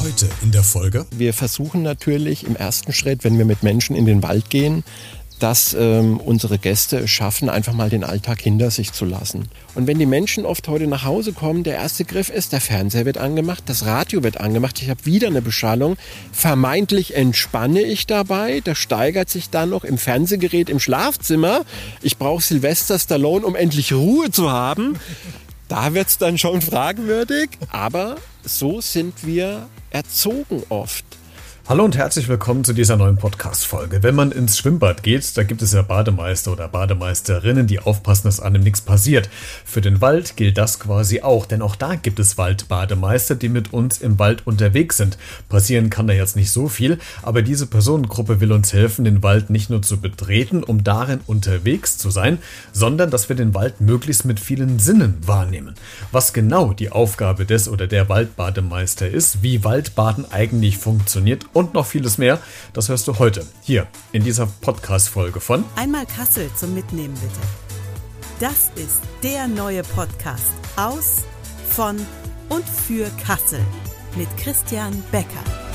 Heute in der Folge. Wir versuchen natürlich im ersten Schritt, wenn wir mit Menschen in den Wald gehen, dass ähm, unsere Gäste es schaffen, einfach mal den Alltag hinter sich zu lassen. Und wenn die Menschen oft heute nach Hause kommen, der erste Griff ist, der Fernseher wird angemacht, das Radio wird angemacht, ich habe wieder eine Beschallung, vermeintlich entspanne ich dabei, das steigert sich dann noch im Fernsehgerät im Schlafzimmer. Ich brauche Sylvester Stallone, um endlich Ruhe zu haben. Da wird es dann schon fragwürdig, aber so sind wir erzogen oft. Hallo und herzlich willkommen zu dieser neuen Podcast-Folge. Wenn man ins Schwimmbad geht, da gibt es ja Bademeister oder Bademeisterinnen, die aufpassen, dass einem nichts passiert. Für den Wald gilt das quasi auch, denn auch da gibt es Waldbademeister, die mit uns im Wald unterwegs sind. Passieren kann da jetzt nicht so viel, aber diese Personengruppe will uns helfen, den Wald nicht nur zu betreten, um darin unterwegs zu sein, sondern dass wir den Wald möglichst mit vielen Sinnen wahrnehmen. Was genau die Aufgabe des oder der Waldbademeister ist, wie Waldbaden eigentlich funktioniert und noch vieles mehr. Das hörst du heute hier in dieser Podcast-Folge von Einmal Kassel zum Mitnehmen bitte. Das ist der neue Podcast aus, von und für Kassel mit Christian Becker.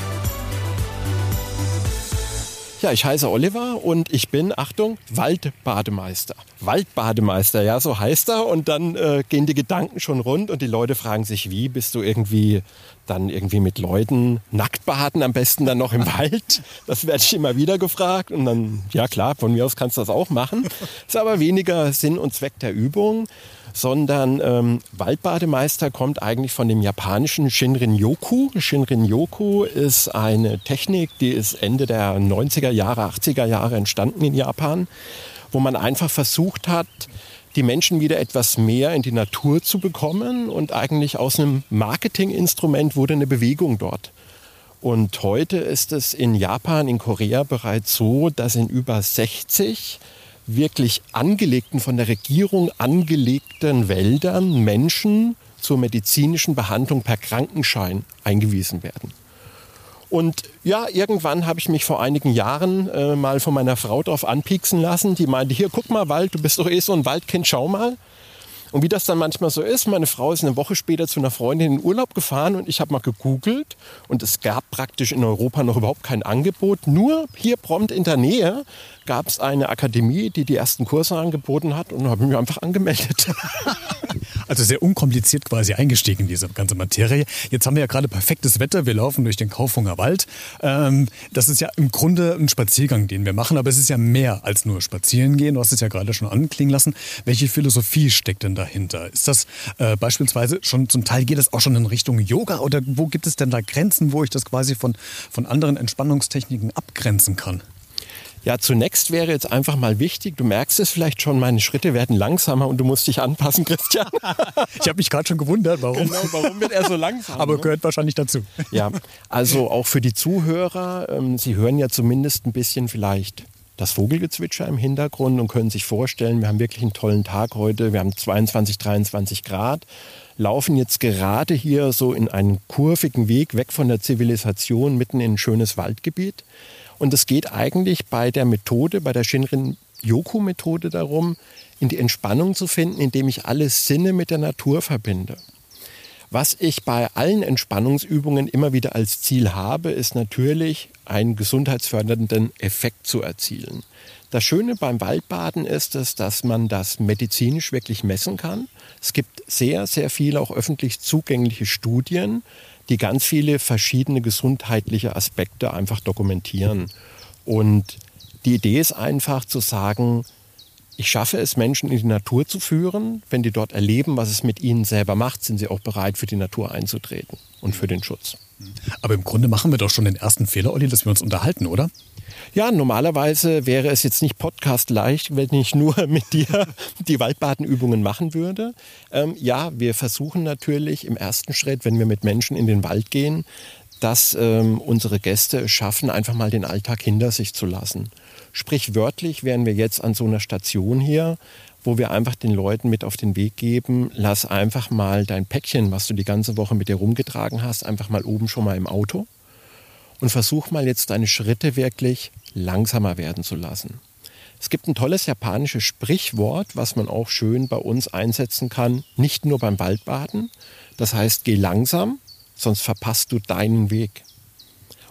Ja, ich heiße Oliver und ich bin, Achtung, Waldbademeister. Waldbademeister, ja, so heißt er. Und dann äh, gehen die Gedanken schon rund und die Leute fragen sich, wie bist du irgendwie dann irgendwie mit Leuten nackt baden, am besten dann noch im Wald. Das werde ich immer wieder gefragt. Und dann, ja klar, von mir aus kannst du das auch machen. Ist aber weniger Sinn und Zweck der Übung sondern ähm, Waldbademeister kommt eigentlich von dem japanischen Shinrin-yoku. Shinrin-yoku ist eine Technik, die ist Ende der 90er Jahre, 80er Jahre entstanden in Japan, wo man einfach versucht hat, die Menschen wieder etwas mehr in die Natur zu bekommen und eigentlich aus einem Marketinginstrument wurde eine Bewegung dort. Und heute ist es in Japan, in Korea bereits so, dass in über 60 wirklich angelegten, von der Regierung angelegten Wäldern Menschen zur medizinischen Behandlung per Krankenschein eingewiesen werden. Und ja, irgendwann habe ich mich vor einigen Jahren äh, mal von meiner Frau drauf anpieksen lassen. Die meinte, hier, guck mal, Wald, du bist doch eh so ein Waldkind, schau mal. Und wie das dann manchmal so ist, meine Frau ist eine Woche später zu einer Freundin in Urlaub gefahren und ich habe mal gegoogelt und es gab praktisch in Europa noch überhaupt kein Angebot. Nur hier prompt in der Nähe gab es eine Akademie, die die ersten Kurse angeboten hat und habe mich einfach angemeldet. Also sehr unkompliziert quasi eingestiegen in diese ganze Materie. Jetzt haben wir ja gerade perfektes Wetter. Wir laufen durch den Kaufunger Wald. Ähm, das ist ja im Grunde ein Spaziergang, den wir machen, aber es ist ja mehr als nur spazieren gehen. Du hast es ja gerade schon anklingen lassen. Welche Philosophie steckt denn dahinter? Ist das äh, beispielsweise schon zum Teil geht es auch schon in Richtung Yoga oder wo gibt es denn da Grenzen, wo ich das quasi von, von anderen Entspannungstechniken abgrenzen kann? Ja, zunächst wäre jetzt einfach mal wichtig, du merkst es vielleicht schon, meine Schritte werden langsamer und du musst dich anpassen, Christian. ich habe mich gerade schon gewundert, warum. Genau, warum wird er so langsam? Aber ne? gehört wahrscheinlich dazu. Ja, also auch für die Zuhörer, ähm, sie hören ja zumindest ein bisschen vielleicht das Vogelgezwitscher im Hintergrund und können sich vorstellen, wir haben wirklich einen tollen Tag heute. Wir haben 22, 23 Grad, laufen jetzt gerade hier so in einen kurvigen Weg weg von der Zivilisation mitten in ein schönes Waldgebiet. Und es geht eigentlich bei der Methode, bei der Shinrin-Yoku-Methode darum, in die Entspannung zu finden, indem ich alle Sinne mit der Natur verbinde. Was ich bei allen Entspannungsübungen immer wieder als Ziel habe, ist natürlich, einen gesundheitsfördernden Effekt zu erzielen. Das Schöne beim Waldbaden ist es, dass man das medizinisch wirklich messen kann. Es gibt sehr, sehr viele auch öffentlich zugängliche Studien, die ganz viele verschiedene gesundheitliche Aspekte einfach dokumentieren. Und die Idee ist einfach zu sagen, ich schaffe es, Menschen in die Natur zu führen. Wenn die dort erleben, was es mit ihnen selber macht, sind sie auch bereit, für die Natur einzutreten und für den Schutz. Aber im Grunde machen wir doch schon den ersten Fehler, Olli, dass wir uns unterhalten, oder? Ja, normalerweise wäre es jetzt nicht Podcast leicht, wenn ich nur mit dir die Waldbadenübungen machen würde. Ähm, ja, wir versuchen natürlich im ersten Schritt, wenn wir mit Menschen in den Wald gehen, dass ähm, unsere Gäste es schaffen, einfach mal den Alltag hinter sich zu lassen. Sprich wörtlich wären wir jetzt an so einer Station hier, wo wir einfach den Leuten mit auf den Weg geben, lass einfach mal dein Päckchen, was du die ganze Woche mit dir rumgetragen hast, einfach mal oben schon mal im Auto und versuch mal jetzt deine Schritte wirklich langsamer werden zu lassen. Es gibt ein tolles japanisches Sprichwort, was man auch schön bei uns einsetzen kann, nicht nur beim Waldbaden. Das heißt, geh langsam, sonst verpasst du deinen Weg.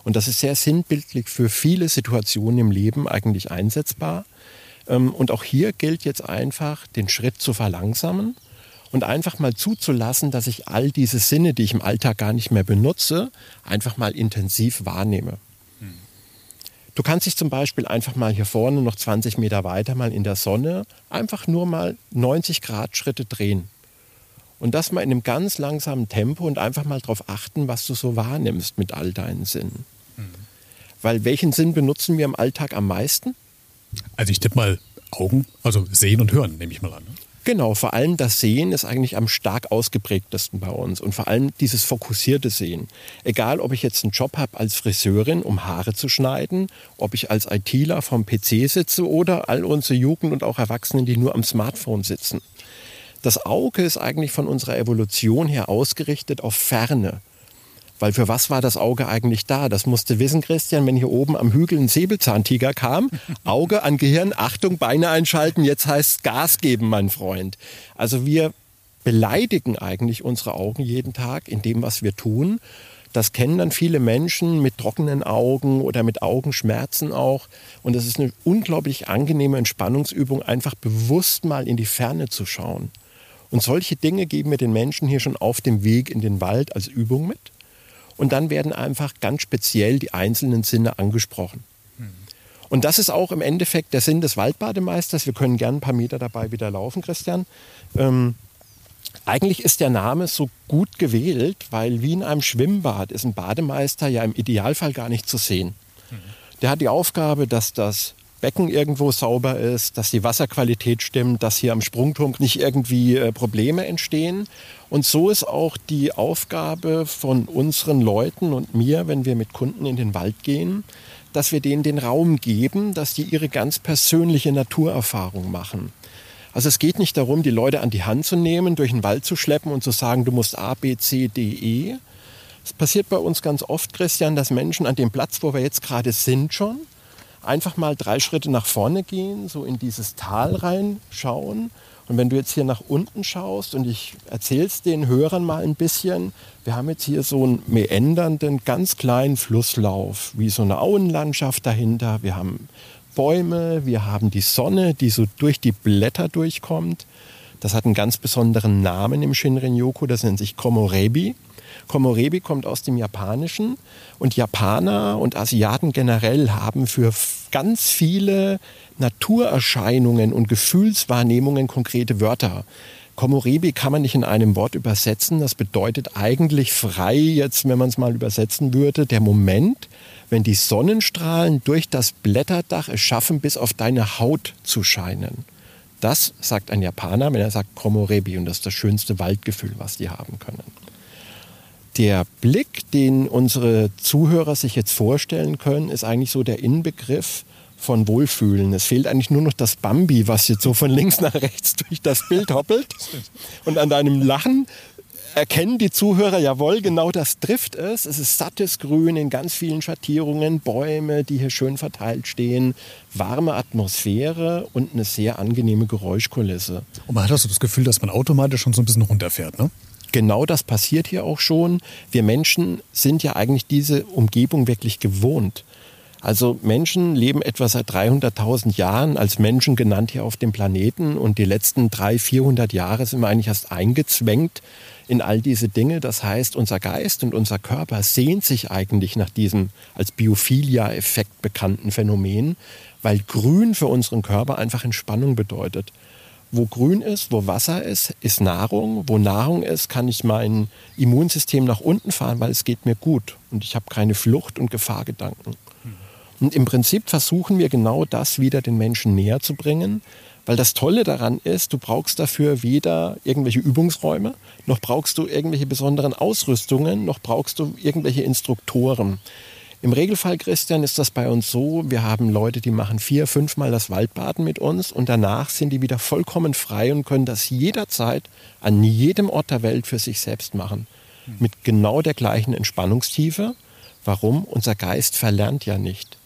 Und das ist sehr sinnbildlich für viele Situationen im Leben eigentlich einsetzbar. Ähm, und auch hier gilt jetzt einfach, den Schritt zu verlangsamen und einfach mal zuzulassen, dass ich all diese Sinne, die ich im Alltag gar nicht mehr benutze, einfach mal intensiv wahrnehme. Du kannst dich zum Beispiel einfach mal hier vorne noch 20 Meter weiter mal in der Sonne einfach nur mal 90 Grad Schritte drehen. Und das mal in einem ganz langsamen Tempo und einfach mal darauf achten, was du so wahrnimmst mit all deinen Sinnen. Mhm. Weil welchen Sinn benutzen wir im Alltag am meisten? Also ich tippe mal Augen, also sehen und hören, nehme ich mal an. Genau, vor allem das Sehen ist eigentlich am stark ausgeprägtesten bei uns und vor allem dieses fokussierte Sehen. Egal, ob ich jetzt einen Job habe als Friseurin, um Haare zu schneiden, ob ich als ITler vom PC sitze oder all unsere Jugend und auch Erwachsenen, die nur am Smartphone sitzen. Das Auge ist eigentlich von unserer Evolution her ausgerichtet auf Ferne. Weil für was war das Auge eigentlich da? Das musste wissen, Christian, wenn hier oben am Hügel ein Säbelzahntiger kam. Auge an Gehirn, Achtung, Beine einschalten, jetzt heißt Gas geben, mein Freund. Also wir beleidigen eigentlich unsere Augen jeden Tag in dem, was wir tun. Das kennen dann viele Menschen mit trockenen Augen oder mit Augenschmerzen auch. Und das ist eine unglaublich angenehme Entspannungsübung, einfach bewusst mal in die Ferne zu schauen. Und solche Dinge geben wir den Menschen hier schon auf dem Weg in den Wald als Übung mit. Und dann werden einfach ganz speziell die einzelnen Sinne angesprochen. Und das ist auch im Endeffekt der Sinn des Waldbademeisters. Wir können gern ein paar Meter dabei wieder laufen, Christian. Ähm, eigentlich ist der Name so gut gewählt, weil wie in einem Schwimmbad ist ein Bademeister ja im Idealfall gar nicht zu sehen. Der hat die Aufgabe, dass das Becken irgendwo sauber ist, dass die Wasserqualität stimmt, dass hier am Sprungturm nicht irgendwie äh, Probleme entstehen. Und so ist auch die Aufgabe von unseren Leuten und mir, wenn wir mit Kunden in den Wald gehen, dass wir denen den Raum geben, dass die ihre ganz persönliche Naturerfahrung machen. Also es geht nicht darum, die Leute an die Hand zu nehmen, durch den Wald zu schleppen und zu sagen, du musst A, B, C, D, E. Es passiert bei uns ganz oft, Christian, dass Menschen an dem Platz, wo wir jetzt gerade sind schon, einfach mal drei Schritte nach vorne gehen, so in dieses Tal reinschauen. Und wenn du jetzt hier nach unten schaust und ich erzähle es den Hörern mal ein bisschen, wir haben jetzt hier so einen meändernden, ganz kleinen Flusslauf, wie so eine Auenlandschaft dahinter. Wir haben Bäume, wir haben die Sonne, die so durch die Blätter durchkommt. Das hat einen ganz besonderen Namen im Shinrin-yoku, das nennt sich Komorebi. Komorebi kommt aus dem Japanischen und Japaner und Asiaten generell haben für ganz viele Naturerscheinungen und Gefühlswahrnehmungen konkrete Wörter. Komorebi kann man nicht in einem Wort übersetzen. Das bedeutet eigentlich frei, jetzt, wenn man es mal übersetzen würde, der Moment, wenn die Sonnenstrahlen durch das Blätterdach es schaffen, bis auf deine Haut zu scheinen. Das sagt ein Japaner, wenn er sagt Komorebi. Und das ist das schönste Waldgefühl, was die haben können der Blick, den unsere Zuhörer sich jetzt vorstellen können, ist eigentlich so der Inbegriff von Wohlfühlen. Es fehlt eigentlich nur noch das Bambi, was jetzt so von links nach rechts durch das Bild hoppelt. Und an deinem Lachen erkennen die Zuhörer, jawohl, genau das trifft es. Es ist sattes Grün in ganz vielen Schattierungen, Bäume, die hier schön verteilt stehen, warme Atmosphäre und eine sehr angenehme Geräuschkulisse. Und man hat also das Gefühl, dass man automatisch schon so ein bisschen runterfährt, ne? Genau das passiert hier auch schon. Wir Menschen sind ja eigentlich diese Umgebung wirklich gewohnt. Also Menschen leben etwa seit 300.000 Jahren als Menschen genannt hier auf dem Planeten und die letzten 300, 400 Jahre sind wir eigentlich erst eingezwängt in all diese Dinge. Das heißt, unser Geist und unser Körper sehnt sich eigentlich nach diesem als Biophilia-Effekt bekannten Phänomen, weil Grün für unseren Körper einfach Entspannung bedeutet. Wo grün ist, wo Wasser ist, ist Nahrung. Wo Nahrung ist, kann ich mein Immunsystem nach unten fahren, weil es geht mir gut und ich habe keine Flucht- und Gefahrgedanken. Und im Prinzip versuchen wir genau das wieder den Menschen näher zu bringen, weil das Tolle daran ist, du brauchst dafür weder irgendwelche Übungsräume, noch brauchst du irgendwelche besonderen Ausrüstungen, noch brauchst du irgendwelche Instruktoren. Im Regelfall, Christian, ist das bei uns so, wir haben Leute, die machen vier, fünfmal das Waldbaden mit uns und danach sind die wieder vollkommen frei und können das jederzeit an jedem Ort der Welt für sich selbst machen. Mit genau der gleichen Entspannungstiefe. Warum? Unser Geist verlernt ja nicht.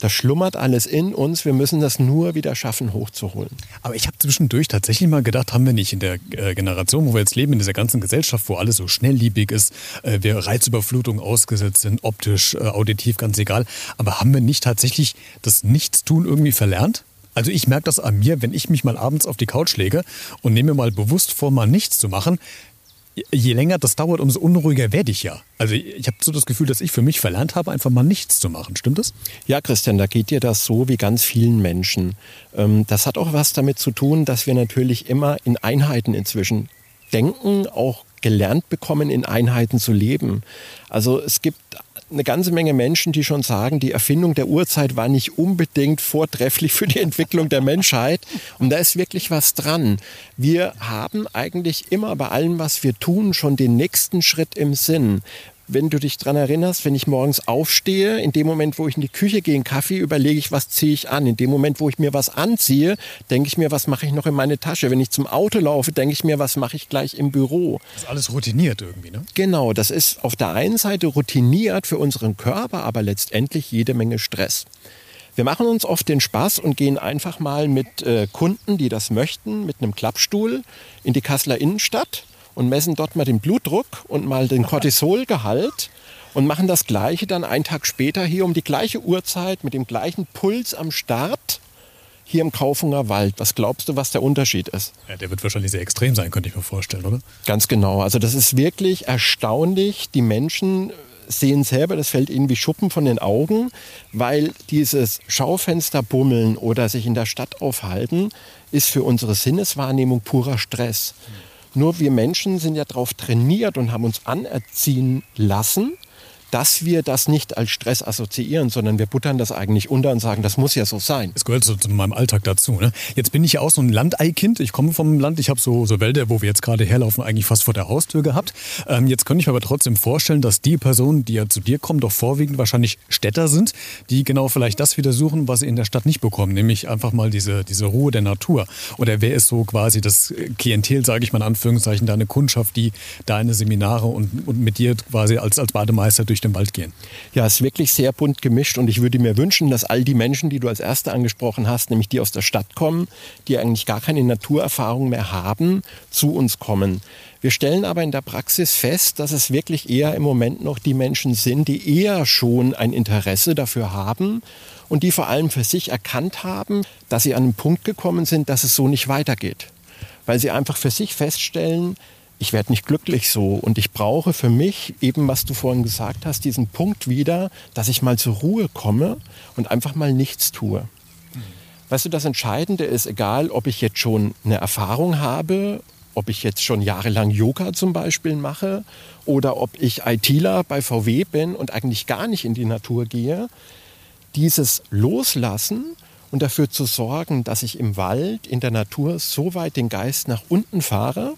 Das schlummert alles in uns. Wir müssen das nur wieder schaffen, hochzuholen. Aber ich habe zwischendurch tatsächlich mal gedacht, haben wir nicht in der äh, Generation, wo wir jetzt leben, in dieser ganzen Gesellschaft, wo alles so schnellliebig ist, äh, wir Reizüberflutung ausgesetzt sind, optisch, äh, auditiv, ganz egal. Aber haben wir nicht tatsächlich das Nichtstun irgendwie verlernt? Also ich merke das an mir, wenn ich mich mal abends auf die Couch lege und nehme mal bewusst vor, mal nichts zu machen, je länger das dauert, umso unruhiger werde ich ja. Also ich habe so das Gefühl, dass ich für mich verlernt habe, einfach mal nichts zu machen. Stimmt das? Ja, Christian, da geht dir das so wie ganz vielen Menschen. Ähm, das hat auch was damit zu tun, dass wir natürlich immer in Einheiten inzwischen denken, auch gelernt bekommen, in Einheiten zu leben. Also es gibt eine ganze Menge Menschen, die schon sagen, die Erfindung der Uhrzeit war nicht unbedingt vortrefflich für die Entwicklung der Menschheit. Und da ist wirklich was dran. Wir haben eigentlich immer bei allem, was wir tun, schon den nächsten Schritt im Sinn wenn du dich dran erinnerst, wenn ich morgens aufstehe, in dem Moment, wo ich in die Küche gehe, einen Kaffee, überlege ich, was ziehe ich an. In dem Moment, wo ich mir was anziehe, denke ich mir, was mache ich noch in meine Tasche. Wenn ich zum Auto laufe, denke ich mir, was mache ich gleich im Büro. Das ist alles routiniert irgendwie, ne? Genau, das ist auf der einen Seite routiniert für unseren Körper, aber letztendlich jede Menge Stress. Wir machen uns oft den Spaß und gehen einfach mal mit äh, Kunden, die das möchten, mit einem Klappstuhl in die Kasseler Innenstadt und messen dort mal den Blutdruck und mal den Cortisolgehalt und machen das Gleiche dann einen Tag später hier um die gleiche Uhrzeit mit dem gleichen Puls am Start hier im Kaufunger Wald. Was glaubst du, was der Unterschied ist? Ja, der wird wahrscheinlich sehr extrem sein, könnte ich mir vorstellen, oder? Ganz genau. Also das ist wirklich erstaunlich. Die Menschen sehen selber, das fällt ihnen wie Schuppen von den Augen, weil dieses Schaufensterbummeln oder sich in der Stadt aufhalten, ist für unsere Sinneswahrnehmung purer Stress. Mhm. Nur wir Menschen sind ja darauf trainiert und haben uns anerziehen lassen, dass wir das nicht als Stress assoziieren, sondern wir buttern das eigentlich unter und sagen, das muss ja so sein. Es gehört so zu meinem Alltag dazu. Ne? Jetzt bin ich ja auch so ein Landeikind. Ich komme vom Land. Ich habe so, so Wälder, wo wir jetzt gerade herlaufen, eigentlich fast vor der Haustür gehabt. Ähm, jetzt könnte ich mir aber trotzdem vorstellen, dass die Personen, die ja zu dir kommen, doch vorwiegend wahrscheinlich Städter sind, die genau vielleicht das wieder suchen, was sie in der Stadt nicht bekommen, nämlich einfach mal diese, diese Ruhe der Natur. Oder wer ist so quasi das Klientel, sage ich mal in Anführungszeichen, deine Kundschaft, die deine Seminare und, und mit dir quasi als, als Bademeister durch durch den Wald gehen. Ja, es ist wirklich sehr bunt gemischt und ich würde mir wünschen, dass all die Menschen, die du als Erste angesprochen hast, nämlich die aus der Stadt kommen, die eigentlich gar keine Naturerfahrung mehr haben, zu uns kommen. Wir stellen aber in der Praxis fest, dass es wirklich eher im Moment noch die Menschen sind, die eher schon ein Interesse dafür haben und die vor allem für sich erkannt haben, dass sie an einen Punkt gekommen sind, dass es so nicht weitergeht. Weil sie einfach für sich feststellen, ich werde nicht glücklich so und ich brauche für mich eben, was du vorhin gesagt hast, diesen Punkt wieder, dass ich mal zur Ruhe komme und einfach mal nichts tue. Weißt du, das Entscheidende ist, egal ob ich jetzt schon eine Erfahrung habe, ob ich jetzt schon jahrelang Yoga zum Beispiel mache oder ob ich ITler bei VW bin und eigentlich gar nicht in die Natur gehe, dieses Loslassen und dafür zu sorgen, dass ich im Wald, in der Natur so weit den Geist nach unten fahre,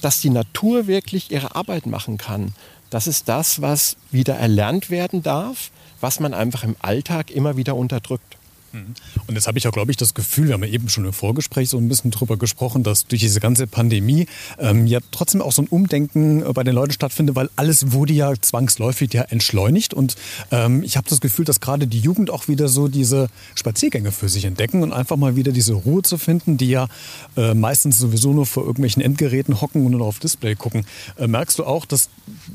dass die Natur wirklich ihre Arbeit machen kann. Das ist das, was wieder erlernt werden darf, was man einfach im Alltag immer wieder unterdrückt. Mhm. Und jetzt habe ich auch, glaube ich, das Gefühl, wir haben ja eben schon im Vorgespräch so ein bisschen drüber gesprochen, dass durch diese ganze Pandemie ähm, ja trotzdem auch so ein Umdenken äh, bei den Leuten stattfindet, weil alles wurde ja zwangsläufig ja entschleunigt. Und ähm, ich habe das Gefühl, dass gerade die Jugend auch wieder so diese Spaziergänge für sich entdecken und einfach mal wieder diese Ruhe zu finden, die ja äh, meistens sowieso nur vor irgendwelchen Endgeräten hocken und nur auf Display gucken. Äh, merkst du auch, dass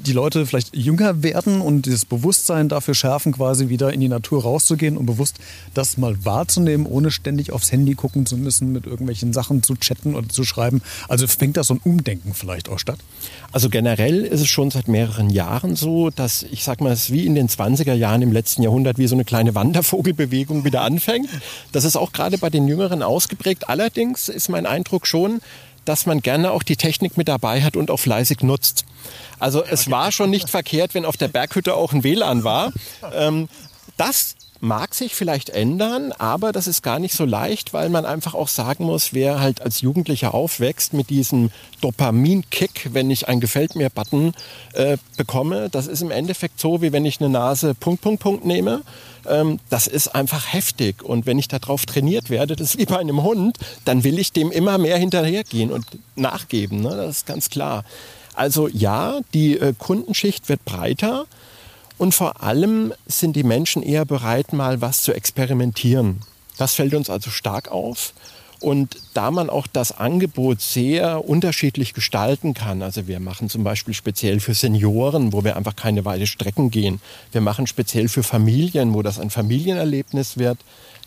die Leute vielleicht jünger werden und dieses Bewusstsein dafür schärfen, quasi wieder in die Natur rauszugehen und bewusst das mal wahrzunehmen, ohne ständig aufs Handy gucken zu müssen, mit irgendwelchen Sachen zu chatten oder zu schreiben. Also fängt da so ein Umdenken vielleicht auch statt? Also generell ist es schon seit mehreren Jahren so, dass ich sag mal, es ist wie in den 20er Jahren im letzten Jahrhundert wie so eine kleine Wandervogelbewegung wieder anfängt. Das ist auch gerade bei den Jüngeren ausgeprägt. Allerdings ist mein Eindruck schon, dass man gerne auch die Technik mit dabei hat und auch fleißig nutzt. Also es war schon nicht verkehrt, wenn auf der Berghütte auch ein WLAN war. Ähm, das mag sich vielleicht ändern, aber das ist gar nicht so leicht, weil man einfach auch sagen muss, wer halt als Jugendlicher aufwächst mit diesem Dopamin-Kick, wenn ich ein Gefällt mir Button äh, bekomme, das ist im Endeffekt so, wie wenn ich eine Nase Punkt, Punkt, Punkt nehme. Ähm, das ist einfach heftig und wenn ich darauf trainiert werde, das ist wie bei einem Hund, dann will ich dem immer mehr hinterhergehen und nachgeben, ne? das ist ganz klar. Also ja, die äh, Kundenschicht wird breiter, Und vor allem sind die Menschen eher bereit, mal was zu experimentieren. Das fällt uns also stark auf. Und da man auch das Angebot sehr unterschiedlich gestalten kann, also wir machen zum Beispiel speziell für Senioren, wo wir einfach keine weite Strecken gehen. Wir machen speziell für Familien, wo das ein Familienerlebnis wird,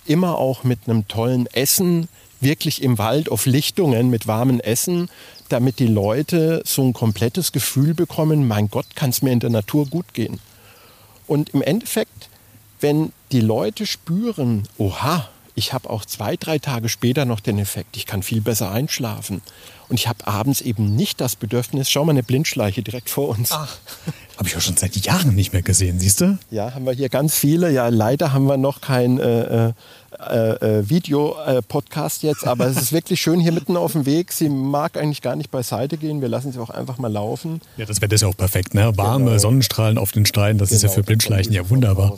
immer auch mit einem tollen Essen, wirklich im Wald auf Lichtungen mit warmem Essen, damit die Leute so ein komplettes Gefühl bekommen, mein Gott, kann es mir in der Natur gut gehen. Und im Endeffekt, wenn die Leute spüren, oha, ich habe auch zwei, drei Tage später noch den Effekt, ich kann viel besser einschlafen. Und ich habe abends eben nicht das Bedürfnis, schau mal eine Blindschleiche direkt vor uns. Ach, habe ich auch schon seit Jahren nicht mehr gesehen, siehst du? Ja, haben wir hier ganz viele. Ja, leider haben wir noch kein äh, äh, äh, Video-Podcast jetzt, aber es ist wirklich schön hier mitten auf dem Weg. Sie mag eigentlich gar nicht beiseite gehen. Wir lassen sie auch einfach mal laufen. Ja, das Wetter ist ja auch perfekt, ne? Warme genau. Sonnenstrahlen auf den Steinen, das genau, ist ja genau, für Blindschleichen ja wunderbar.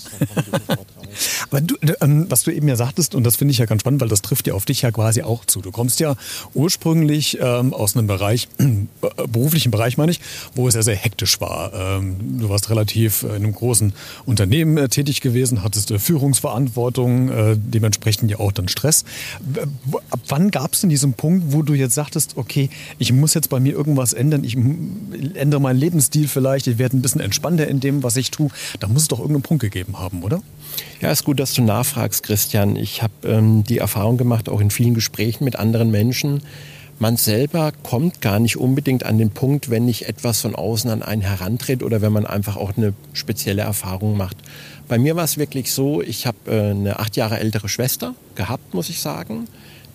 Aber du, ähm, was du eben ja sagtest, und das finde ich ja ganz spannend, weil das trifft ja auf dich ja quasi auch zu. Du kommst ja ursprünglich ähm, aus einem Bereich, äh, beruflichen Bereich meine ich, wo es ja sehr hektisch war. Ähm, du warst relativ in einem großen Unternehmen äh, tätig gewesen, hattest äh, Führungsverantwortung, äh, dementsprechend ja auch dann Stress. Ab wann gab es denn diesen Punkt, wo du jetzt sagtest, okay, ich muss jetzt bei mir irgendwas ändern, ich ändere meinen Lebensstil vielleicht, ich werde ein bisschen entspannter in dem, was ich tue. Da muss es doch irgendeinen Punkt gegeben haben, oder? Ja, ist gut, dass du nachfragst, Christian. Ich habe ähm, die Erfahrung gemacht, auch in vielen Gesprächen mit anderen Menschen, man selber kommt gar nicht unbedingt an den Punkt, wenn nicht etwas von außen an einen herantritt oder wenn man einfach auch eine spezielle Erfahrung macht. Bei mir war es wirklich so, ich habe äh, eine acht Jahre ältere Schwester gehabt, muss ich sagen,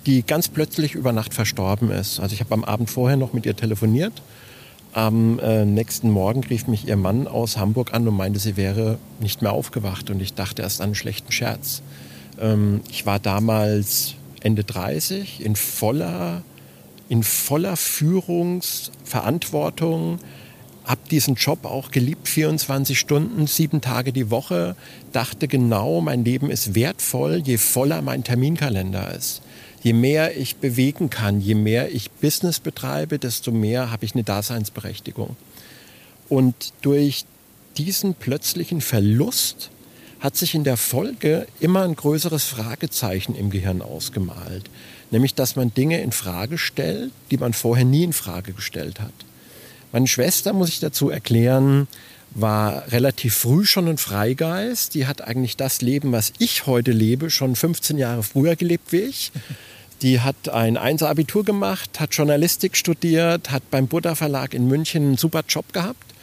die ganz plötzlich über Nacht verstorben ist. Also ich habe am Abend vorher noch mit ihr telefoniert. Am äh, nächsten Morgen rief mich ihr Mann aus Hamburg an und meinte, sie wäre nicht mehr aufgewacht. Und ich dachte erst an einen schlechten Scherz. Ähm, ich war damals Ende 30 in voller in voller Führungsverantwortung, habe diesen Job auch geliebt, 24 Stunden, sieben Tage die Woche, dachte genau, mein Leben ist wertvoll, je voller mein Terminkalender ist. Je mehr ich bewegen kann, je mehr ich Business betreibe, desto mehr habe ich eine Daseinsberechtigung. Und durch diesen plötzlichen Verlust hat sich in der Folge immer ein größeres Fragezeichen im Gehirn ausgemalt nämlich dass man Dinge in Frage stellt, die man vorher nie in Frage gestellt hat. Meine Schwester, muss ich dazu erklären, war relativ früh schon ein Freigeist. Die hat eigentlich das Leben, was ich heute lebe, schon 15 Jahre früher gelebt wie ich. Die hat ein Einser-Abitur gemacht, hat Journalistik studiert, hat beim Buddha Verlag in München einen super Job gehabt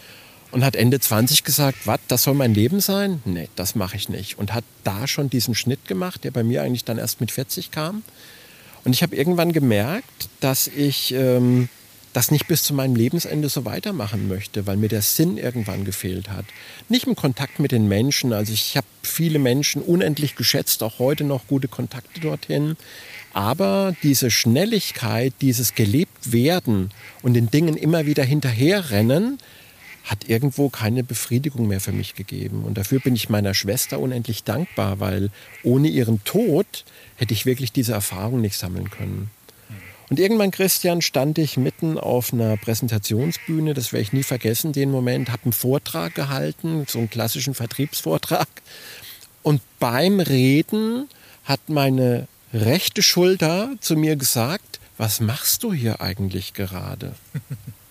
und hat Ende 20 gesagt, was, das soll mein Leben sein? Nee, das mache ich nicht. Und hat da schon diesen Schnitt gemacht, der bei mir eigentlich dann erst mit 40 kam. Und ich habe irgendwann gemerkt, dass ich ähm, das nicht bis zu meinem Lebensende so weitermachen möchte, weil mir der Sinn irgendwann gefehlt hat. Nicht im Kontakt mit den Menschen. Also ich habe viele Menschen unendlich geschätzt, auch heute noch gute Kontakte dorthin. Aber diese Schnelligkeit, dieses gelebt werden und den Dingen immer wieder hinterherrennen, hat irgendwo keine Befriedigung mehr für mich gegeben. Und dafür bin ich meiner Schwester unendlich dankbar, weil ohne ihren Tod hätte ich wirklich diese Erfahrung nicht sammeln können. Und irgendwann, Christian, stand ich mitten auf einer Präsentationsbühne, das werde ich nie vergessen, den Moment, habe einen Vortrag gehalten, so einen klassischen Vertriebsvortrag. Und beim Reden hat meine rechte Schulter zu mir gesagt, was machst du hier eigentlich gerade?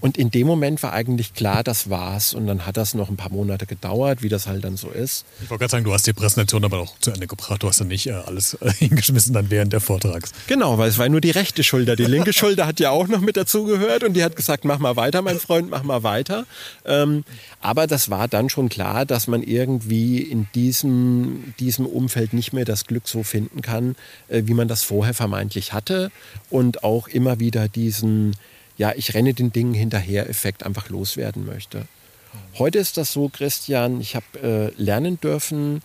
Und in dem Moment war eigentlich klar, das war's. Und dann hat das noch ein paar Monate gedauert, wie das halt dann so ist. Ich wollte gerade sagen, du hast die Präsentation aber auch zu Ende gebracht. Du hast dann nicht äh, alles äh, hingeschmissen dann während der Vortrags. Genau, weil es war nur die rechte Schulter. Die linke Schulter hat ja auch noch mit dazugehört und die hat gesagt, mach mal weiter, mein Freund, mach mal weiter. Ähm, aber das war dann schon klar, dass man irgendwie in diesem, diesem Umfeld nicht mehr das Glück so finden kann, äh, wie man das vorher vermeintlich hatte. Und auch immer wieder diesen ja, ich renne den Dingen hinterher Effekt einfach loswerden möchte. Heute ist das so, Christian, ich habe äh, lernen dürfen,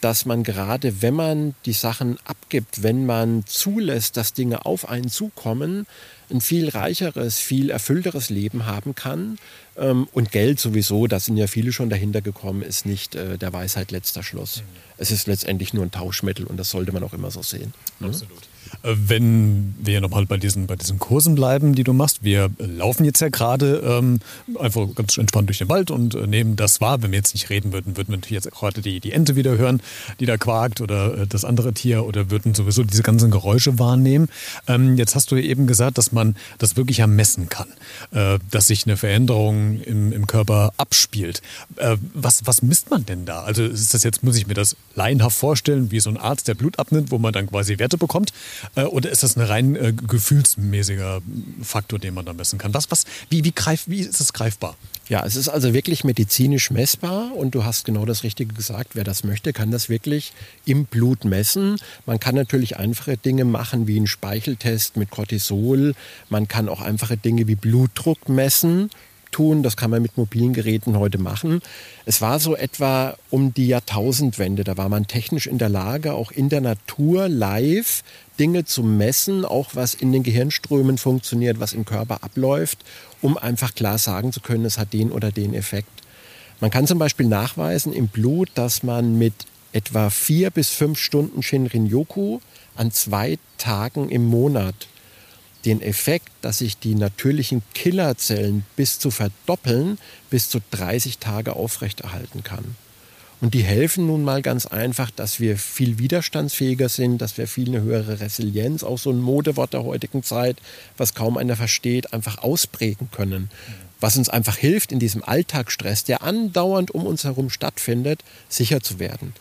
dass man gerade, wenn man die Sachen abgibt, wenn man zulässt, dass Dinge auf einen zukommen, ein viel reicheres, viel erfüllteres Leben haben kann. Ähm, und Geld sowieso, da sind ja viele schon dahinter gekommen, ist nicht äh, der Weisheit letzter Schluss. Mhm. es ist letztendlich nur ein Tauschmittel und das sollte man auch immer so sehen. Ne? Absolut. Äh, wenn wir nochmal bei diesen, bei diesen Kursen bleiben, die du machst, wir laufen jetzt ja gerade ähm, einfach ganz entspannt durch den Wald und äh, nehmen das wahr. Wenn wir jetzt nicht reden würden, würden wir natürlich jetzt gerade die, die Ente wieder hören, die da quakt oder äh, das andere Tier oder würden sowieso diese ganzen Geräusche wahrnehmen. Ähm, jetzt hast du eben gesagt, dass man das wirklich ja messen kann, äh, dass sich eine Veränderung im, im Körper abspielt. Äh, was, was misst man denn da? Also ist das jetzt, muss ich mir das laienhaft vorstellen, wie so ein Arzt, der Blut abnimmt, wo man dann quasi Werte bekommt? Äh, oder ist das ein rein äh, gefühlsmäßiger Faktor, den man da messen kann? Was, was, wie, wie, greif, wie ist das greifbar? Ja, es ist also wirklich medizinisch messbar und du hast genau das Richtige gesagt. Wer das möchte, kann das wirklich im Blut messen. Man kann natürlich einfache Dinge machen wie einen Speicheltest mit Cortisol. Man kann auch einfache Dinge wie Blutdruck messen tun. Das kann man mit mobilen Geräten heute machen. Es war so etwa um die Jahrtausendwende. Da war man technisch in der Lage, auch in der Natur live Dinge zu messen, auch was in den Gehirnströmen funktioniert, was im Körper abläuft, um einfach klar sagen zu können, es hat den oder den Effekt. Man kann zum Beispiel nachweisen im Blut, dass man mit etwa vier bis fünf Stunden Shinrin-Yoku an zwei Tagen im Monat den Effekt, dass sich die natürlichen Killerzellen bis zu verdoppeln, bis zu 30 Tage aufrechterhalten kann. Und die helfen nun mal ganz einfach, dass wir viel widerstandsfähiger sind, dass wir viel eine höhere Resilienz, auch so ein Modewort der heutigen Zeit, was kaum einer versteht, einfach ausprägen können. Was uns einfach hilft, in diesem Alltagsstress, der andauernd um uns herum stattfindet, sicher zu werden.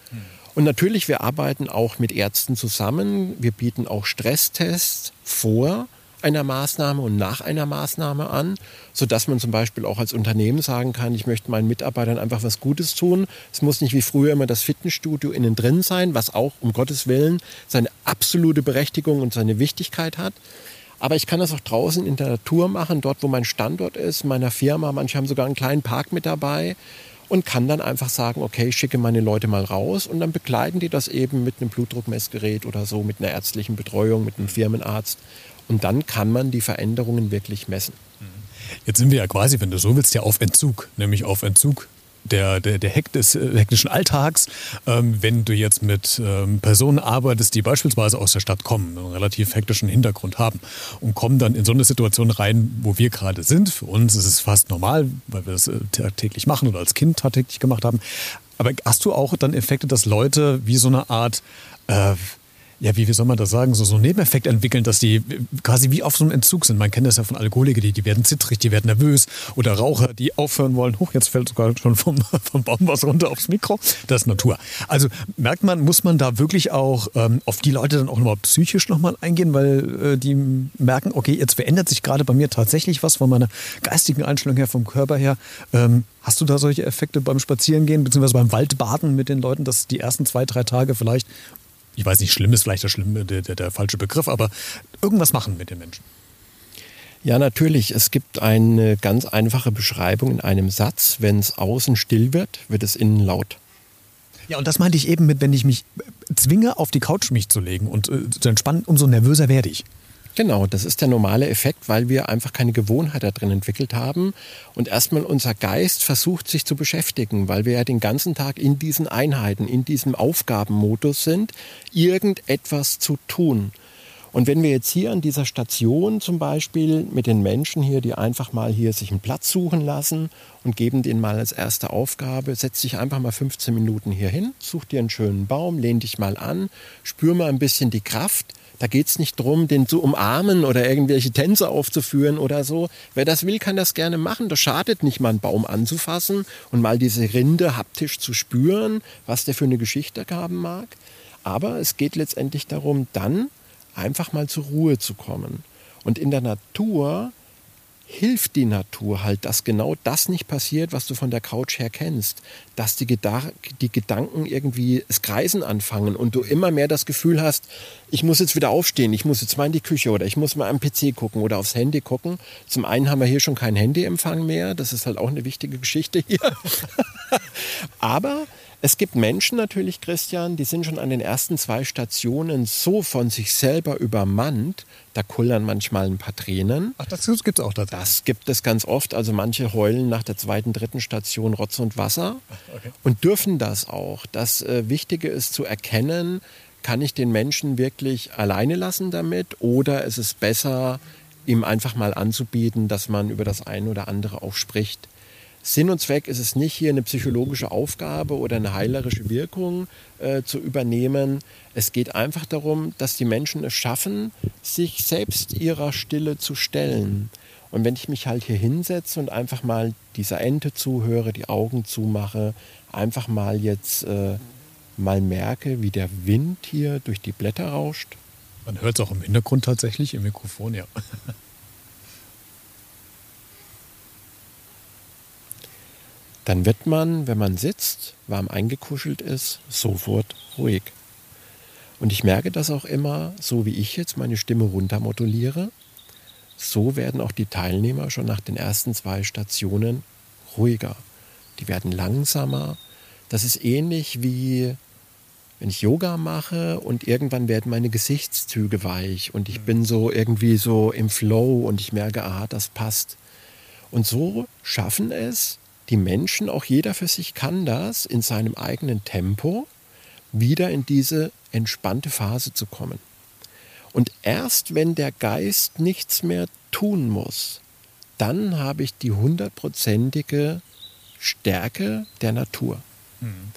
Und natürlich, wir arbeiten auch mit Ärzten zusammen. Wir bieten auch Stresstests vor einer Maßnahme und nach einer Maßnahme an, sodass man zum Beispiel auch als Unternehmen sagen kann, ich möchte meinen Mitarbeitern einfach was Gutes tun. Es muss nicht wie früher immer das Fitnessstudio innen drin sein, was auch um Gottes Willen seine absolute Berechtigung und seine Wichtigkeit hat. Aber ich kann das auch draußen in der Natur machen, dort wo mein Standort ist, meiner Firma. Manche haben sogar einen kleinen Park mit dabei und kann dann einfach sagen, okay, ich schicke meine Leute mal raus und dann begleiten die das eben mit einem Blutdruckmessgerät oder so, mit einer ärztlichen Betreuung, mit einem Firmenarzt und dann kann man die Veränderungen wirklich messen. Jetzt sind wir ja quasi, wenn du so willst, ja auf Entzug, nämlich auf Entzug der, der, der Hekt des äh, hektischen Alltags. Ähm, wenn du jetzt mit ähm, Personen arbeitest, die beispielsweise aus der Stadt kommen, einen relativ hektischen Hintergrund haben und kommen dann in so eine Situation rein, wo wir gerade sind. Für uns ist es fast normal, weil wir das äh, täglich machen oder als Kind tagtäglich gemacht haben. Aber hast du auch dann Effekte, dass Leute wie so eine Art äh, ja, wie, wie soll man das sagen, so, so einen Nebeneffekt entwickeln, dass die quasi wie auf so einem Entzug sind. Man kennt das ja von Alkoholikern, die, die werden zittrig, die werden nervös. Oder Raucher, die aufhören wollen. Huch, jetzt fällt sogar schon vom, vom Baum was runter aufs Mikro. Das ist Natur. Also merkt man, muss man da wirklich auch ähm, auf die Leute dann auch nochmal psychisch nochmal eingehen, weil äh, die merken, okay, jetzt verändert sich gerade bei mir tatsächlich was von meiner geistigen Einstellung her, vom Körper her. Ähm, Hast du da solche Effekte beim Spazierengehen beziehungsweise beim Waldbaden mit den Leuten, dass die ersten zwei, drei Tage vielleicht ich weiß nicht, schlimm ist vielleicht der, schlimme, der, der, der falsche Begriff, aber irgendwas machen mit den Menschen. Ja, natürlich. Es gibt eine ganz einfache Beschreibung in einem Satz. Wenn es außen still wird, wird es innen laut. Ja, und das meinte ich eben mit, wenn ich mich zwinge, auf die Couch mich zu legen und äh, zu entspannen, umso nervöser werde ich. Genau, das ist der normale Effekt, weil wir einfach keine Gewohnheit da drin entwickelt haben und erstmal unser Geist versucht sich zu beschäftigen, weil wir ja den ganzen Tag in diesen Einheiten, in diesem Aufgabenmodus sind, irgendetwas zu tun. Und wenn wir jetzt hier an dieser Station zum Beispiel mit den Menschen hier, die einfach mal hier sich einen Platz suchen lassen und geben den mal als erste Aufgabe, setz dich einfach mal 15 Minuten hier hin, such dir einen schönen Baum, lehn dich mal an, spür mal ein bisschen die Kraft, da geht es nicht darum, den zu umarmen oder irgendwelche Tänze aufzuführen oder so. Wer das will, kann das gerne machen. Das schadet nicht mal, einen Baum anzufassen und mal diese Rinde haptisch zu spüren, was der für eine Geschichte haben mag. Aber es geht letztendlich darum, dann einfach mal zur Ruhe zu kommen. Und in der Natur hilft die Natur halt, dass genau das nicht passiert, was du von der Couch her kennst. Dass die, Geda die Gedanken irgendwie das Kreisen anfangen und du immer mehr das Gefühl hast, ich muss jetzt wieder aufstehen, ich muss jetzt mal in die Küche oder ich muss mal am PC gucken oder aufs Handy gucken. Zum einen haben wir hier schon keinen Handyempfang mehr, das ist halt auch eine wichtige Geschichte hier. Aber Es gibt Menschen natürlich, Christian, die sind schon an den ersten zwei Stationen so von sich selber übermannt, da kullern manchmal ein paar Tränen. Ach, das gibt es auch tatsächlich. Das gibt es ganz oft. Also manche heulen nach der zweiten, dritten Station Rotz und Wasser okay. und dürfen das auch. Das äh, Wichtige ist zu erkennen, kann ich den Menschen wirklich alleine lassen damit oder ist es besser, ihm einfach mal anzubieten, dass man über das eine oder andere auch spricht. Sinn und Zweck ist es nicht, hier eine psychologische Aufgabe oder eine heilerische Wirkung äh, zu übernehmen. Es geht einfach darum, dass die Menschen es schaffen, sich selbst ihrer Stille zu stellen. Und wenn ich mich halt hier hinsetze und einfach mal dieser Ente zuhöre, die Augen zumache, einfach mal jetzt äh, mal merke, wie der Wind hier durch die Blätter rauscht. Man hört es auch im Hintergrund tatsächlich, im Mikrofon, ja. dann wird man, wenn man sitzt, warm eingekuschelt ist, sofort ruhig. Und ich merke das auch immer, so wie ich jetzt meine Stimme runtermoduliere, so werden auch die Teilnehmer schon nach den ersten zwei Stationen ruhiger. Die werden langsamer. Das ist ähnlich wie wenn ich Yoga mache und irgendwann werden meine Gesichtszüge weich und ich bin so irgendwie so im Flow und ich merke, aha, das passt. Und so schaffen es die Menschen, auch jeder für sich kann das, in seinem eigenen Tempo wieder in diese entspannte Phase zu kommen. Und erst wenn der Geist nichts mehr tun muss, dann habe ich die hundertprozentige Stärke der Natur. Mhm.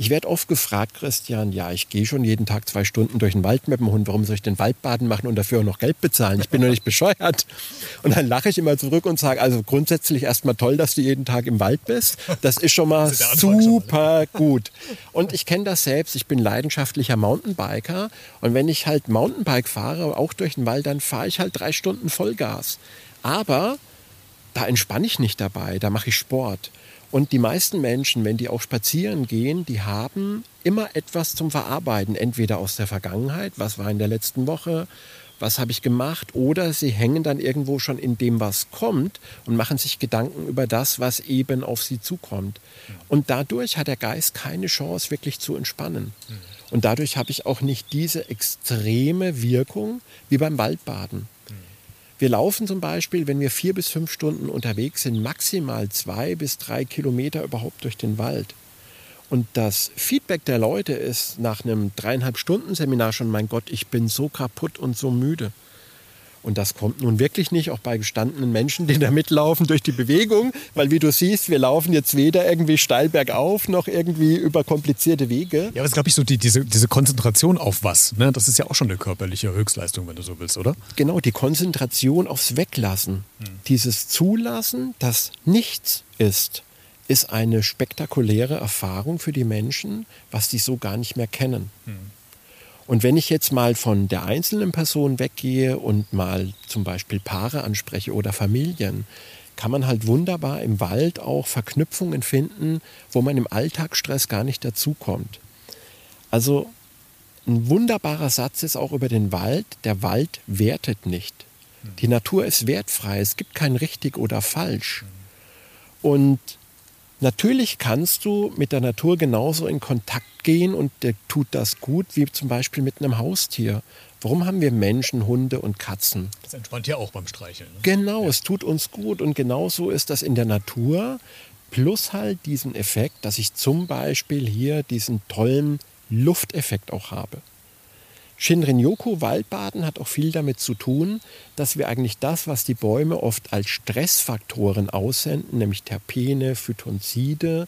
Ich werde oft gefragt, Christian, ja, ich gehe schon jeden Tag zwei Stunden durch den Wald mit dem Hund. Warum soll ich den Waldbaden machen und dafür auch noch Geld bezahlen? Ich bin doch nicht bescheuert. Und dann lache ich immer zurück und sage, also grundsätzlich erstmal toll, dass du jeden Tag im Wald bist. Das ist schon mal super gut. Und ich kenne das selbst. Ich bin leidenschaftlicher Mountainbiker. Und wenn ich halt Mountainbike fahre, auch durch den Wald, dann fahre ich halt drei Stunden Vollgas. Aber da entspanne ich nicht dabei. Da mache ich Sport. Und die meisten Menschen, wenn die auch spazieren gehen, die haben immer etwas zum Verarbeiten, entweder aus der Vergangenheit, was war in der letzten Woche, was habe ich gemacht, oder sie hängen dann irgendwo schon in dem, was kommt und machen sich Gedanken über das, was eben auf sie zukommt. Und dadurch hat der Geist keine Chance, wirklich zu entspannen. Und dadurch habe ich auch nicht diese extreme Wirkung wie beim Waldbaden. Wir laufen zum Beispiel, wenn wir vier bis fünf Stunden unterwegs sind, maximal zwei bis drei Kilometer überhaupt durch den Wald. Und das Feedback der Leute ist nach einem dreieinhalb Stunden Seminar schon, mein Gott, ich bin so kaputt und so müde. Und das kommt nun wirklich nicht, auch bei gestandenen Menschen, die da mitlaufen durch die Bewegung, weil wie du siehst, wir laufen jetzt weder irgendwie steil bergauf noch irgendwie über komplizierte Wege. Ja, aber es glaube ich, so die, diese, diese Konzentration auf was. Ne? Das ist ja auch schon eine körperliche Höchstleistung, wenn du so willst, oder? Genau, die Konzentration aufs Weglassen. Hm. Dieses Zulassen, dass nichts ist, ist eine spektakuläre Erfahrung für die Menschen, was die so gar nicht mehr kennen. Hm. Und wenn ich jetzt mal von der einzelnen Person weggehe und mal zum Beispiel Paare anspreche oder Familien, kann man halt wunderbar im Wald auch Verknüpfungen finden, wo man im Alltagsstress gar nicht dazukommt. Also ein wunderbarer Satz ist auch über den Wald, der Wald wertet nicht. Die Natur ist wertfrei, es gibt kein richtig oder falsch. Und Natürlich kannst du mit der Natur genauso in Kontakt gehen und der tut das gut, wie zum Beispiel mit einem Haustier. Warum haben wir Menschen, Hunde und Katzen? Das entspannt ja auch beim Streicheln. Ne? Genau, ja. es tut uns gut und genauso ist das in der Natur. Plus halt diesen Effekt, dass ich zum Beispiel hier diesen tollen Lufteffekt auch habe. Shinrin-yoku, Waldbaden, hat auch viel damit zu tun, dass wir eigentlich das, was die Bäume oft als Stressfaktoren aussenden, nämlich Terpene, Phytonzide,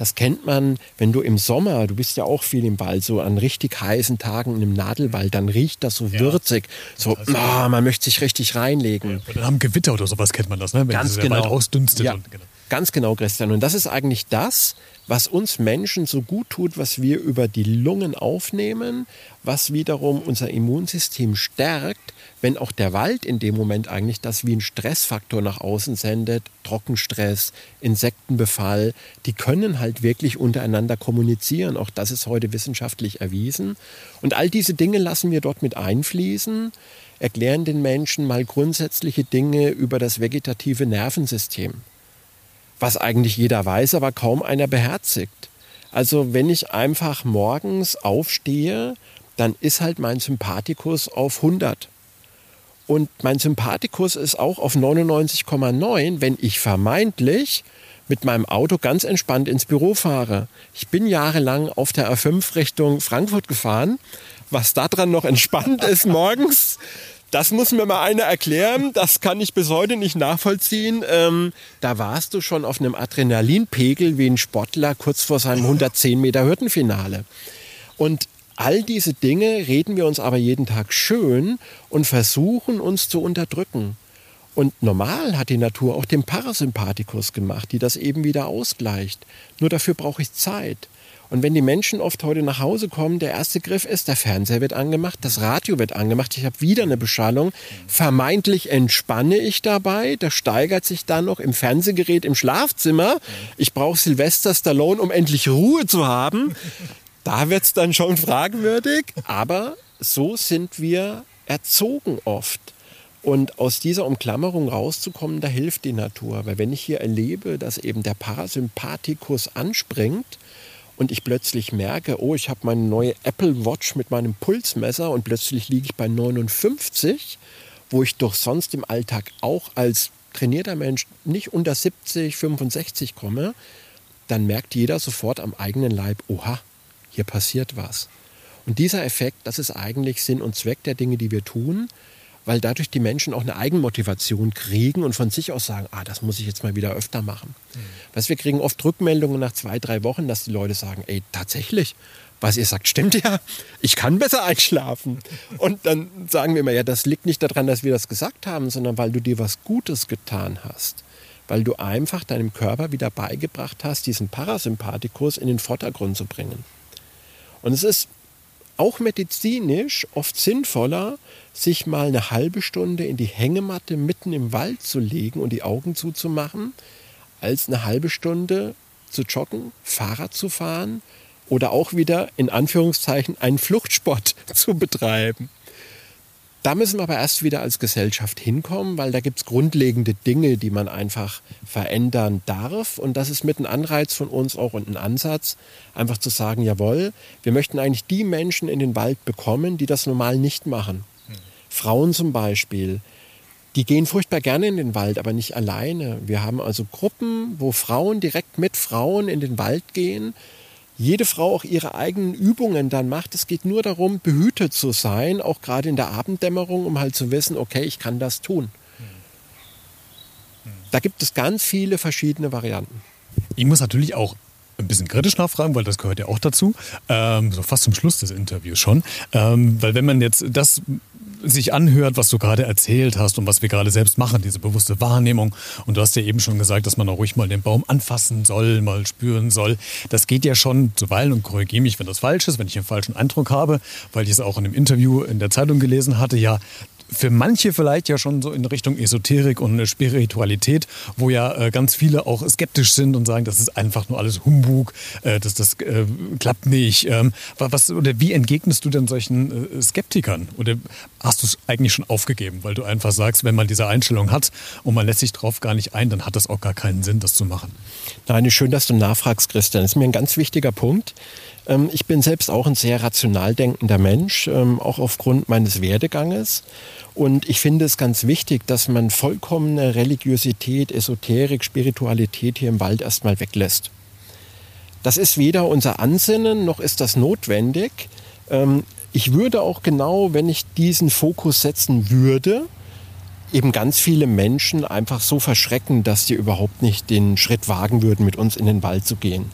das kennt man, wenn du im Sommer, du bist ja auch viel im Wald, so an richtig heißen Tagen in einem Nadelwald, dann riecht das so ja. würzig. So, oh, man möchte sich richtig reinlegen. Ja, dann haben Gewitter oder sowas kennt man das, ne? wenn Ganz genau. Wald ausdünstet. Ja. Und, genau. Ganz genau, Christian. Und das ist eigentlich das, was uns Menschen so gut tut, was wir über die Lungen aufnehmen, was wiederum unser Immunsystem stärkt, wenn auch der Wald in dem Moment eigentlich das wie ein Stressfaktor nach außen sendet, Trockenstress, Insektenbefall, die können halt wirklich untereinander kommunizieren. Auch das ist heute wissenschaftlich erwiesen. Und all diese Dinge lassen wir dort mit einfließen, erklären den Menschen mal grundsätzliche Dinge über das vegetative Nervensystem was eigentlich jeder weiß, aber kaum einer beherzigt. Also wenn ich einfach morgens aufstehe, dann ist halt mein Sympathikus auf 100. Und mein Sympathikus ist auch auf 99,9, wenn ich vermeintlich mit meinem Auto ganz entspannt ins Büro fahre. Ich bin jahrelang auf der A5 Richtung Frankfurt gefahren. Was daran noch entspannt ist morgens, das muss mir mal einer erklären. Das kann ich bis heute nicht nachvollziehen. Ähm, da warst du schon auf einem Adrenalinpegel wie ein Sportler kurz vor seinem 110 Meter Hürdenfinale. Und all diese Dinge reden wir uns aber jeden Tag schön und versuchen uns zu unterdrücken. Und normal hat die Natur auch den Parasympathikus gemacht, die das eben wieder ausgleicht. Nur dafür brauche ich Zeit. Und wenn die Menschen oft heute nach Hause kommen, der erste Griff ist, der Fernseher wird angemacht, das Radio wird angemacht, ich habe wieder eine Beschallung, vermeintlich entspanne ich dabei, das steigert sich dann noch im Fernsehgerät im Schlafzimmer. Ich brauche Sylvester Stallone, um endlich Ruhe zu haben. Da wird es dann schon fragwürdig, aber so sind wir erzogen oft. Und aus dieser Umklammerung rauszukommen, da hilft die Natur. Weil wenn ich hier erlebe, dass eben der Parasympathikus anspringt und ich plötzlich merke, oh, ich habe meine neue Apple Watch mit meinem Pulsmesser und plötzlich liege ich bei 59, wo ich doch sonst im Alltag auch als trainierter Mensch nicht unter 70, 65 komme, dann merkt jeder sofort am eigenen Leib, oha, hier passiert was. Und dieser Effekt, das ist eigentlich Sinn und Zweck der Dinge, die wir tun weil dadurch die Menschen auch eine Eigenmotivation kriegen und von sich aus sagen, ah, das muss ich jetzt mal wieder öfter machen. Mhm. Weißt, wir kriegen oft Rückmeldungen nach zwei, drei Wochen, dass die Leute sagen, ey, tatsächlich, was ihr sagt, stimmt ja, ich kann besser einschlafen. Und dann sagen wir immer, ja, das liegt nicht daran, dass wir das gesagt haben, sondern weil du dir was Gutes getan hast. Weil du einfach deinem Körper wieder beigebracht hast, diesen Parasympathikus in den Vordergrund zu bringen. Und es ist auch medizinisch oft sinnvoller, sich mal eine halbe Stunde in die Hängematte mitten im Wald zu legen und die Augen zuzumachen, als eine halbe Stunde zu joggen, Fahrrad zu fahren oder auch wieder in Anführungszeichen einen Fluchtsport zu betreiben. Da müssen wir aber erst wieder als Gesellschaft hinkommen, weil da gibt es grundlegende Dinge, die man einfach verändern darf. Und das ist mit ein Anreiz von uns auch und ein Ansatz, einfach zu sagen, jawohl, wir möchten eigentlich die Menschen in den Wald bekommen, die das normal nicht machen. Frauen zum Beispiel, die gehen furchtbar gerne in den Wald, aber nicht alleine. Wir haben also Gruppen, wo Frauen direkt mit Frauen in den Wald gehen jede Frau auch ihre eigenen Übungen dann macht. Es geht nur darum, behütet zu sein, auch gerade in der Abenddämmerung, um halt zu wissen, okay, ich kann das tun. Da gibt es ganz viele verschiedene Varianten. Ich muss natürlich auch ein bisschen kritisch nachfragen, weil das gehört ja auch dazu, ähm, so fast zum Schluss des Interviews schon. Ähm, weil wenn man jetzt das sich anhört, was du gerade erzählt hast und was wir gerade selbst machen, diese bewusste Wahrnehmung. Und du hast ja eben schon gesagt, dass man auch ruhig mal den Baum anfassen soll, mal spüren soll. Das geht ja schon zuweilen und korrigiere mich, wenn das falsch ist, wenn ich einen falschen Eindruck habe, weil ich es auch in einem Interview in der Zeitung gelesen hatte. Ja, für manche vielleicht ja schon so in Richtung Esoterik und Spiritualität, wo ja äh, ganz viele auch skeptisch sind und sagen, das ist einfach nur alles Humbug, äh, das, das äh, klappt nicht. Ähm, was, oder wie entgegnest du denn solchen äh, Skeptikern? Oder hast du es eigentlich schon aufgegeben, weil du einfach sagst, wenn man diese Einstellung hat und man lässt sich drauf gar nicht ein, dann hat das auch gar keinen Sinn, das zu machen? Nein, schön, dass du nachfragst, Christian. Das ist mir ein ganz wichtiger Punkt. Ähm, ich bin selbst auch ein sehr rational denkender Mensch, ähm, auch aufgrund meines Werdeganges. Und ich finde es ganz wichtig, dass man vollkommene Religiosität, Esoterik, Spiritualität hier im Wald erstmal weglässt. Das ist weder unser Ansinnen noch ist das notwendig. Ähm, ich würde auch genau, wenn ich diesen Fokus setzen würde, eben ganz viele Menschen einfach so verschrecken, dass sie überhaupt nicht den Schritt wagen würden, mit uns in den Wald zu gehen.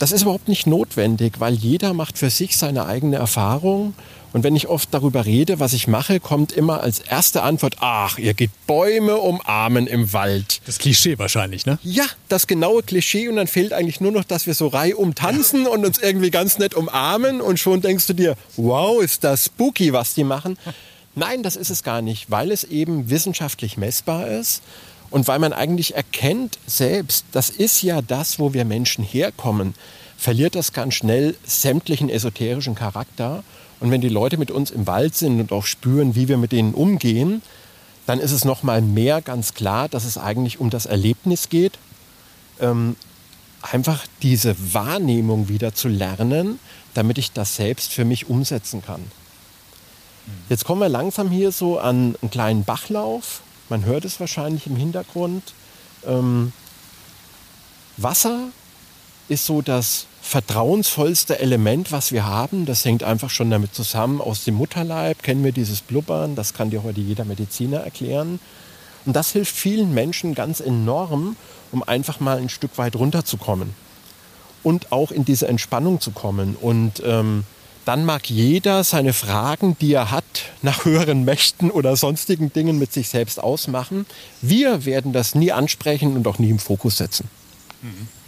Das ist überhaupt nicht notwendig, weil jeder macht für sich seine eigene Erfahrung. Und wenn ich oft darüber rede, was ich mache, kommt immer als erste Antwort, ach, ihr geht Bäume umarmen im Wald. Das Klischee wahrscheinlich, ne? Ja, das genaue Klischee. Und dann fehlt eigentlich nur noch, dass wir so reihum tanzen und uns irgendwie ganz nett umarmen. Und schon denkst du dir, wow, ist das spooky, was die machen. Nein, das ist es gar nicht, weil es eben wissenschaftlich messbar ist. Und weil man eigentlich erkennt selbst, das ist ja das, wo wir Menschen herkommen, verliert das ganz schnell sämtlichen esoterischen Charakter. Und wenn die Leute mit uns im Wald sind und auch spüren, wie wir mit denen umgehen, dann ist es noch mal mehr ganz klar, dass es eigentlich um das Erlebnis geht. Ähm, einfach diese Wahrnehmung wieder zu lernen, damit ich das selbst für mich umsetzen kann. Jetzt kommen wir langsam hier so an einen kleinen Bachlauf. Man hört es wahrscheinlich im Hintergrund. Ähm, Wasser ist so das vertrauensvollste Element, was wir haben. Das hängt einfach schon damit zusammen. Aus dem Mutterleib kennen wir dieses Blubbern. Das kann dir heute jeder Mediziner erklären. Und das hilft vielen Menschen ganz enorm, um einfach mal ein Stück weit runterzukommen und auch in diese Entspannung zu kommen. Und ähm, dann mag jeder seine Fragen, die er hat, nach höheren Mächten oder sonstigen Dingen mit sich selbst ausmachen. Wir werden das nie ansprechen und auch nie im Fokus setzen. Mhm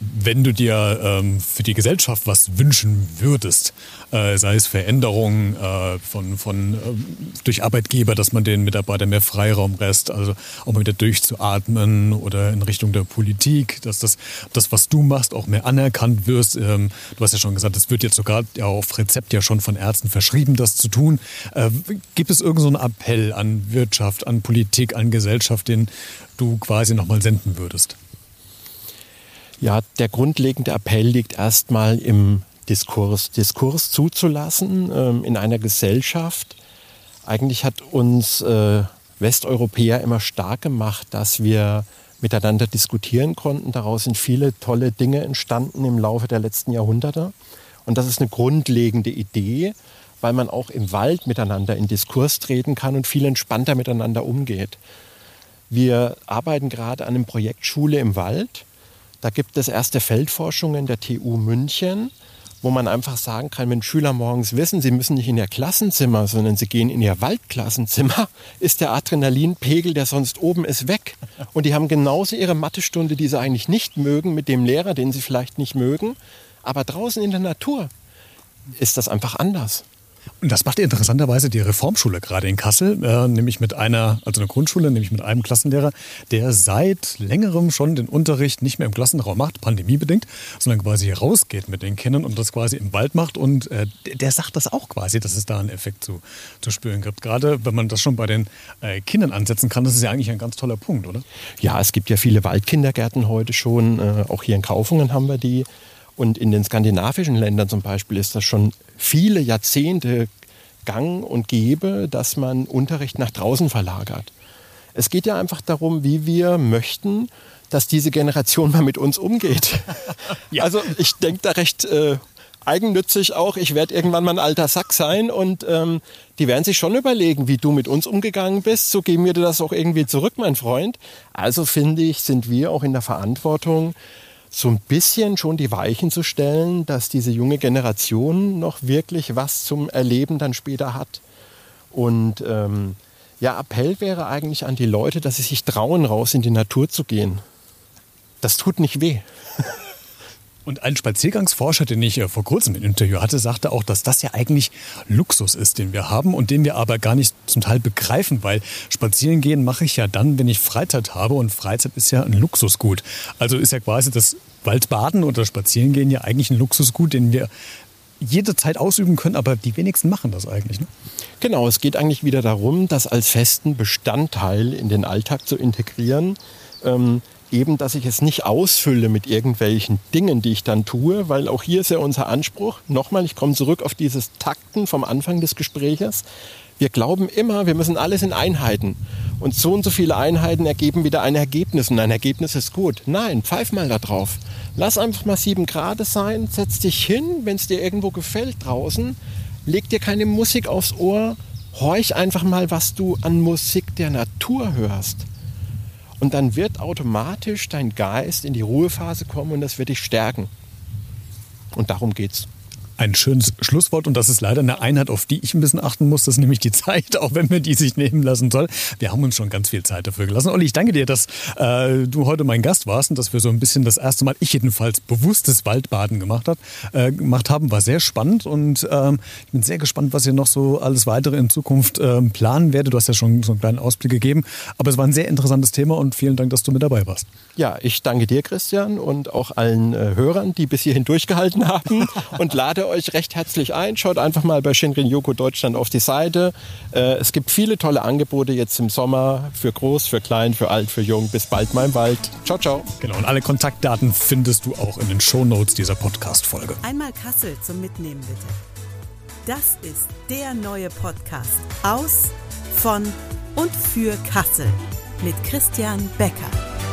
wenn du dir ähm, für die Gesellschaft was wünschen würdest, äh, sei es Veränderungen äh, von, von, äh, durch Arbeitgeber, dass man den Mitarbeitern mehr Freiraum lässt, also auch mal wieder durchzuatmen oder in Richtung der Politik, dass das, das was du machst, auch mehr anerkannt wirst. Ähm, du hast ja schon gesagt, es wird jetzt sogar ja, auf Rezept ja schon von Ärzten verschrieben, das zu tun. Äh, gibt es irgendeinen so Appell an Wirtschaft, an Politik, an Gesellschaft, den du quasi nochmal senden würdest? Ja, der grundlegende Appell liegt erstmal im Diskurs. Diskurs zuzulassen ähm, in einer Gesellschaft. Eigentlich hat uns äh, Westeuropäer immer stark gemacht, dass wir miteinander diskutieren konnten. Daraus sind viele tolle Dinge entstanden im Laufe der letzten Jahrhunderte. Und das ist eine grundlegende Idee, weil man auch im Wald miteinander in Diskurs treten kann und viel entspannter miteinander umgeht. Wir arbeiten gerade an einem Projekt Schule im Wald. Da gibt es erste Feldforschungen der TU München, wo man einfach sagen kann, wenn Schüler morgens wissen, sie müssen nicht in ihr Klassenzimmer, sondern sie gehen in ihr Waldklassenzimmer, ist der Adrenalinpegel, der sonst oben ist, weg. Und die haben genauso ihre Mathestunde, die sie eigentlich nicht mögen, mit dem Lehrer, den sie vielleicht nicht mögen. Aber draußen in der Natur ist das einfach anders. Und das macht interessanterweise die Reformschule gerade in Kassel, äh, nämlich mit einer, also eine Grundschule, nämlich mit einem Klassenlehrer, der seit längerem schon den Unterricht nicht mehr im Klassenraum macht, pandemiebedingt, sondern quasi rausgeht mit den Kindern und das quasi im Wald macht. Und äh, der sagt das auch quasi, dass es da einen Effekt zu, zu spüren gibt. Gerade wenn man das schon bei den äh, Kindern ansetzen kann, das ist ja eigentlich ein ganz toller Punkt, oder? Ja, es gibt ja viele Waldkindergärten heute schon. Äh, auch hier in Kaufungen haben wir die. Und in den skandinavischen Ländern zum Beispiel ist das schon viele Jahrzehnte gang und gäbe, dass man Unterricht nach draußen verlagert. Es geht ja einfach darum, wie wir möchten, dass diese Generation mal mit uns umgeht. ja. Also ich denke da recht äh, eigennützig auch, ich werde irgendwann mal ein alter Sack sein und ähm, die werden sich schon überlegen, wie du mit uns umgegangen bist. So geben wir dir das auch irgendwie zurück, mein Freund. Also finde ich, sind wir auch in der Verantwortung, so ein bisschen schon die Weichen zu stellen, dass diese junge Generation noch wirklich was zum Erleben dann später hat. Und ähm, ja, Appell wäre eigentlich an die Leute, dass sie sich trauen, raus in die Natur zu gehen. Das tut nicht weh. Und ein Spaziergangsforscher, den ich äh, vor kurzem im Interview hatte, sagte auch, dass das ja eigentlich Luxus ist, den wir haben und den wir aber gar nicht zum Teil begreifen, weil spazieren gehen mache ich ja dann, wenn ich Freizeit habe und Freizeit ist ja ein Luxusgut. Also ist ja quasi das Waldbaden oder Spazierengehen ja eigentlich ein Luxusgut, den wir jederzeit ausüben können, aber die wenigsten machen das eigentlich. Ne? Genau, es geht eigentlich wieder darum, das als festen Bestandteil in den Alltag zu integrieren. Ähm, eben, dass ich es nicht ausfülle mit irgendwelchen Dingen, die ich dann tue, weil auch hier ist ja unser Anspruch. Nochmal, ich komme zurück auf dieses Takten vom Anfang des Gespräches. Wir glauben immer, wir müssen alles in Einheiten. Und so und so viele Einheiten ergeben wieder ein Ergebnis. Und ein Ergebnis ist gut. Nein, pfeif mal da drauf. Lass einfach mal sieben Grad sein, setz dich hin, wenn es dir irgendwo gefällt draußen. Leg dir keine Musik aufs Ohr. Horch einfach mal, was du an Musik der Natur hörst. Und dann wird automatisch dein Geist in die Ruhephase kommen und das wird dich stärken. Und darum geht's ein schönes Schlusswort und das ist leider eine Einheit, auf die ich ein bisschen achten muss. Das ist nämlich die Zeit, auch wenn mir die sich nehmen lassen soll. Wir haben uns schon ganz viel Zeit dafür gelassen. Olli, ich danke dir, dass äh, du heute mein Gast warst und dass wir so ein bisschen das erste Mal, ich jedenfalls, bewusstes Waldbaden gemacht, hat, äh, gemacht haben. War sehr spannend und ähm, ich bin sehr gespannt, was ihr noch so alles weitere in Zukunft ähm, planen werdet. Du hast ja schon so einen kleinen Ausblick gegeben, aber es war ein sehr interessantes Thema und vielen Dank, dass du mit dabei warst. Ja, ich danke dir, Christian, und auch allen äh, Hörern, die bis hierhin durchgehalten haben und lade euch recht herzlich ein. Schaut einfach mal bei Shinrin Yoko Deutschland auf die Seite. Äh, es gibt viele tolle Angebote jetzt im Sommer für groß, für klein, für alt, für jung. Bis bald mal im Wald. Ciao, ciao. Genau, und alle Kontaktdaten findest du auch in den Shownotes dieser Podcast-Folge. Einmal Kassel zum Mitnehmen bitte. Das ist der neue Podcast aus, von und für Kassel mit Christian Becker.